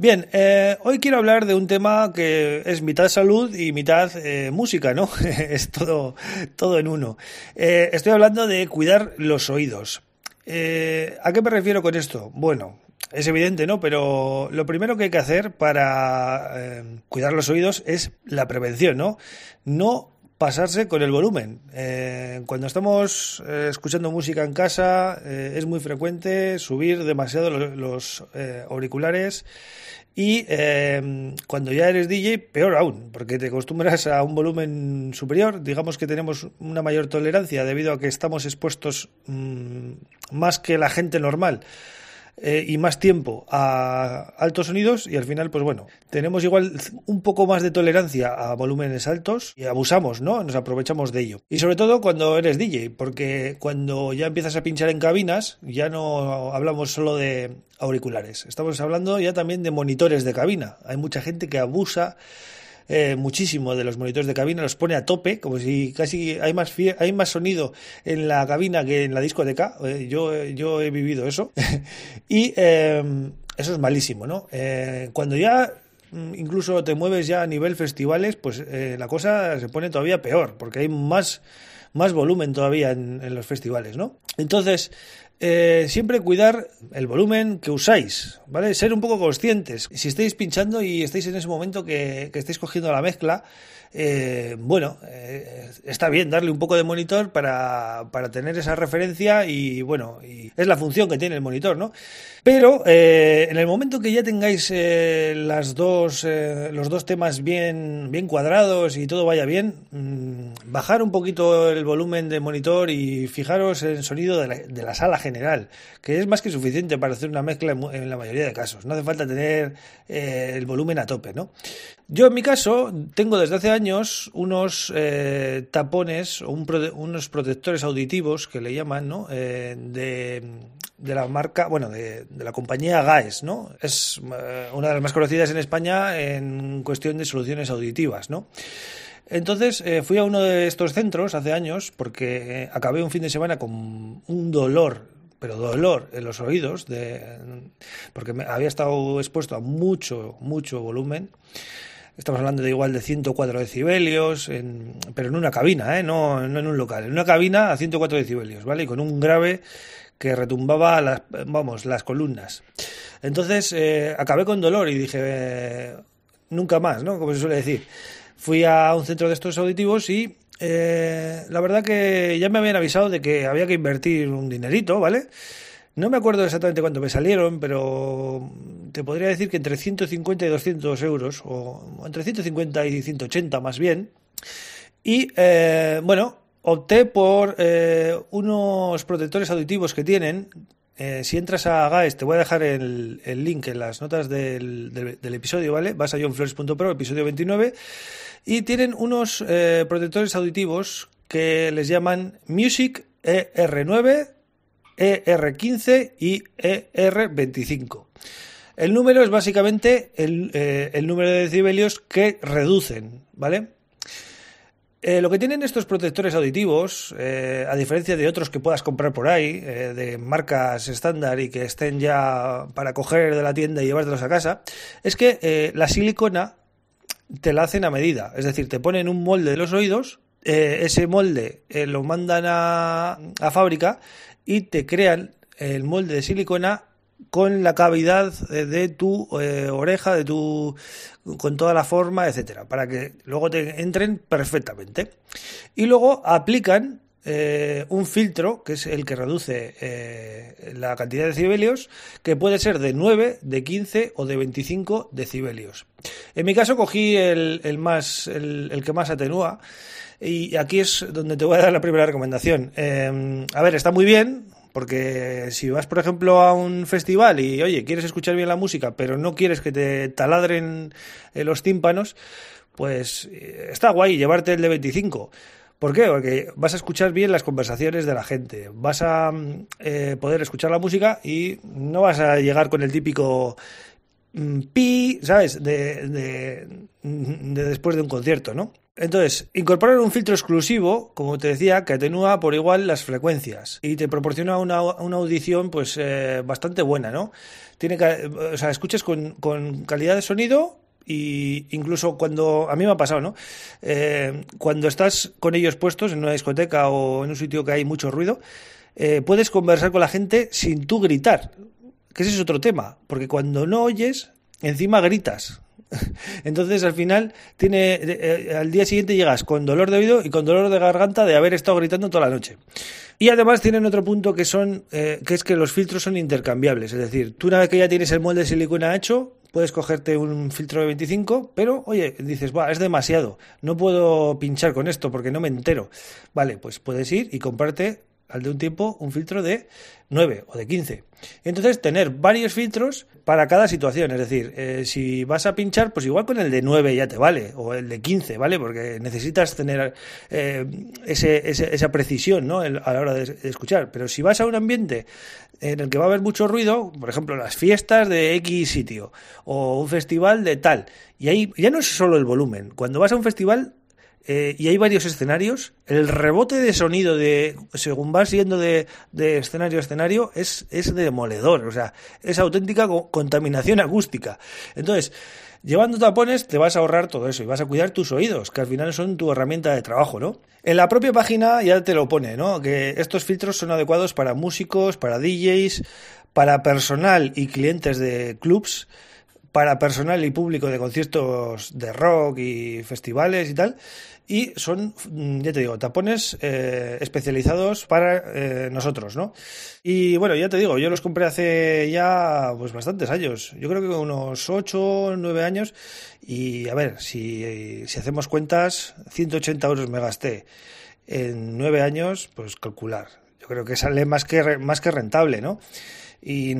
Bien, eh, hoy quiero hablar de un tema que es mitad salud y mitad eh, música, ¿no? es todo, todo en uno. Eh, estoy hablando de cuidar los oídos. ¿A qué me refiero con esto? Bueno, es evidente, ¿no? Pero lo primero que hay que hacer para cuidar los oídos es la prevención, ¿no? No pasarse con el volumen. cuando estamos escuchando música en casa es muy frecuente subir demasiado los auriculares y cuando ya eres DJ, peor aún, porque te acostumbras a un volumen superior. Digamos que tenemos una mayor tolerancia debido a que estamos expuestos mm, más que la gente normal eh, y más tiempo a altos sonidos y al final, pues bueno, tenemos igual un poco más de tolerancia a volúmenes altos y abusamos, ¿no? Nos aprovechamos de ello. Y sobre todo cuando eres DJ, porque cuando ya empiezas a pinchar en cabinas, ya no hablamos solo de auriculares, estamos hablando ya también de monitores de cabina. Hay mucha gente que abusa eh, muchísimo de los monitores de cabina, los pone a tope, como si casi hay más, hay más sonido en la cabina que en la discoteca. Eh, yo, yo he vivido eso. y em, eso es malísimo, ¿no? Eh, cuando ya mm, incluso te mueves ya a nivel festivales, pues la cosa se pone todavía peor, porque hay más, más volumen todavía en, en los festivales, ¿no? Entonces, eh, siempre cuidar el volumen que usáis, ¿vale? Ser un poco conscientes. Si estáis pinchando y estáis en ese momento que, estáis cogiendo la mezcla, eh, bueno, eh, está bien darle un poco de monitor para, para, tener esa referencia y bueno, y es la función que tiene el monitor, ¿no? Pero en el momento que ya tengáis las dos, los dos temas bien, bien cuadrados y todo vaya bien, mm, bajar un poquito el volumen de monitor y fijaros en el sonido de la, de la, sala general, que es más que suficiente para hacer una mezcla en, la mayoría de casos. No hace falta tener el volumen a tope, ¿no? Yo en mi caso tengo desde hace años unos eh, tapones o unos protectores auditivos que le llaman, ¿no? Eh, de, la marca, bueno, de, la compañía GAES, ¿no? Es eh, una de las más conocidas en España en cuestión de soluciones auditivas, ¿no? Entonces eh, fui a uno de estos centros hace años porque eh, acabé un fin de semana con un dolor pero dolor en los oídos, de, porque me había estado expuesto a mucho, mucho volumen. Estamos hablando de igual de 104 decibelios, en, pero en una cabina, ¿eh? no, no en un local. En una cabina a 104 decibelios, ¿vale? Y con un grave que retumbaba las, vamos, las columnas. Entonces eh, acabé con dolor y dije, eh, nunca más, ¿no? Como se suele decir. Fui a un centro de estos auditivos y eh, la verdad que ya me habían avisado de que había que invertir un dinerito, ¿vale? No me acuerdo exactamente cuánto me salieron, pero te podría decir que entre 150 y 200 euros, o entre 150 y 180 más bien. Y eh, bueno, opté por eh, unos protectores auditivos que tienen. Eh, si entras a GAES, te voy a dejar el, el link en las notas del, del, episodio, ¿vale? Vas a johnflores.pro, episodio 29, y tienen unos eh, protectores auditivos que les llaman Music ER9 ER15 y ER25. El número es básicamente el, eh, el número de decibelios que reducen, ¿vale? Eh, lo que tienen estos protectores auditivos, eh, a diferencia de otros que puedas comprar por ahí, eh, de marcas estándar y que estén ya para coger de la tienda y llevártelos a casa, es que la silicona te la hacen a medida. Es decir, te ponen un molde de los oídos, ese molde lo mandan a, a fábrica y te crean el molde de silicona con la cavidad de tu eh, oreja, de tu con toda la forma, etcétera, para que luego te entren perfectamente. Y luego aplican eh, un filtro, que es el que reduce eh, la cantidad de decibelios, que puede ser de 9, de 15 o de 25 decibelios. En mi caso cogí el, el más, el, que más atenúa. Y aquí es donde te voy a dar la primera recomendación. Eh, a ver, está muy bien, porque si vas, por ejemplo, a un festival y, oye, quieres escuchar bien la música, pero no quieres que te taladren los tímpanos, pues está guay llevarte el de 25 ¿Por qué? Porque vas a escuchar bien las conversaciones de la gente, vas a eh, poder escuchar la música y no vas a llegar con el típico mm, pi, ¿sabes? De, de, después de un concierto, ¿no? Entonces, incorporar un filtro exclusivo, como te decía, que atenúa por igual las frecuencias y te proporciona una, una audición pues eh, bastante buena, ¿no? Tiene o sea, escuches con, con calidad de sonido y incluso cuando a mí me ha pasado, ¿no? Eh, cuando estás con ellos puestos en una discoteca o en un sitio que hay mucho ruido, eh, puedes conversar con la gente sin tú gritar, que ese es otro tema, porque cuando no oyes, encima gritas. Entonces al final tiene eh, al día siguiente llegas con dolor de oído y con dolor de garganta de haber estado gritando toda la noche. Y además tienen otro punto que son eh, que es que los filtros son intercambiables, es decir, tú una vez que ya tienes el molde de silicona hecho, puedes cogerte un filtro de 25, pero oye, dices, va, es demasiado, no puedo pinchar con esto porque no me entero. Vale, pues puedes ir y comprarte al de un tiempo un filtro de 9 o de 15. Entonces, tener varios filtros para cada situación. Es decir, eh, si vas a pinchar, pues igual con el de 9 ya te vale, o el de 15, ¿vale? Porque necesitas tener eh, ese, ese, esa precisión ¿no? a la hora de, de escuchar. Pero si vas a un ambiente en el que va a haber mucho ruido, por ejemplo, las fiestas de X sitio, o un festival de tal, y ahí ya no es solo el volumen. Cuando vas a un festival eh, y hay varios escenarios, el rebote de sonido de según vas yendo de, de escenario a escenario es, es demoledor, o sea, es auténtica contaminación acústica. Entonces, llevando tapones te vas a ahorrar todo eso y vas a cuidar tus oídos, que al final son tu herramienta de trabajo, ¿no? En la propia página ya te lo pone, ¿no? Que estos filtros son adecuados para músicos, para DJs, para personal y clientes de clubs, para personal y público de conciertos de rock y festivales y tal. Y son, mm, ya te digo, tapones eh, especializados para eh, nosotros, ¿no? Y bueno, ya te digo, yo los compré hace ya pues bastantes años. Yo creo que unos 8 o 9 años. Y a ver, si, si hacemos cuentas, 180 euros me gasté en 9 años, pues calcular. Yo creo que sale más que, más que rentable, ¿no? Y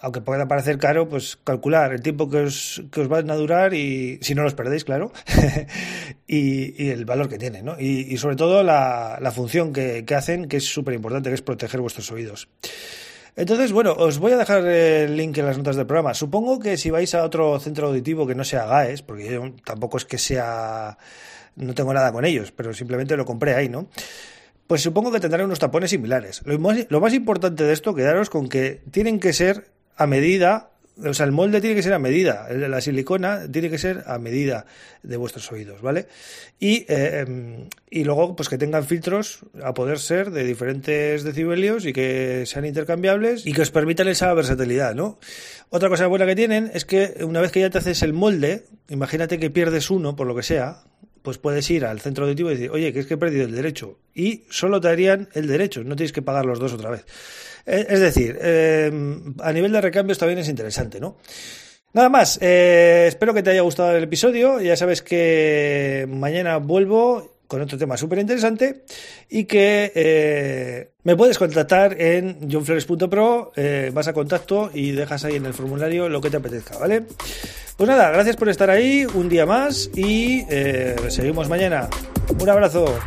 aunque pueda parecer caro, pues calcular el tiempo que os, que os van a durar y si no los perdéis, claro, y, y, el valor que tienen, ¿no? Y, y sobre todo la, la función que, que, hacen, que es súper importante, que es proteger vuestros oídos. Entonces, bueno, os voy a dejar el link en las notas del programa. Supongo que si vais a otro centro auditivo que no sea GAES, porque yo tampoco es que sea... no tengo nada con ellos, pero simplemente lo compré ahí, ¿no? Pues supongo que tendrán unos tapones similares. Lo más, importante de esto, quedaros con que tienen que ser a medida, o sea, el molde tiene que ser a medida, la silicona tiene que ser a medida de vuestros oídos, ¿vale? Y, eh, y luego, pues que tengan filtros a poder ser de diferentes decibelios y que sean intercambiables y que os permitan esa versatilidad, ¿no? Otra cosa buena que tienen es que una vez que ya te haces el molde, imagínate que pierdes uno, por lo que sea, pues puedes ir al centro auditivo y decir, oye, que es que he perdido el derecho. Y solo te harían el derecho, no tienes que pagar los dos otra vez. Eh, es decir, eh, a nivel de recambios también es interesante, ¿no? Nada más, eh, espero que te haya gustado el episodio. Ya sabes que mañana vuelvo con otro tema súper interesante y que eh, me puedes contactar en johnflores.pro, eh, vas a contacto y dejas ahí en el formulario lo que te apetezca, ¿vale? Pues nada, gracias por estar ahí un día más y eh, seguimos mañana. Un abrazo.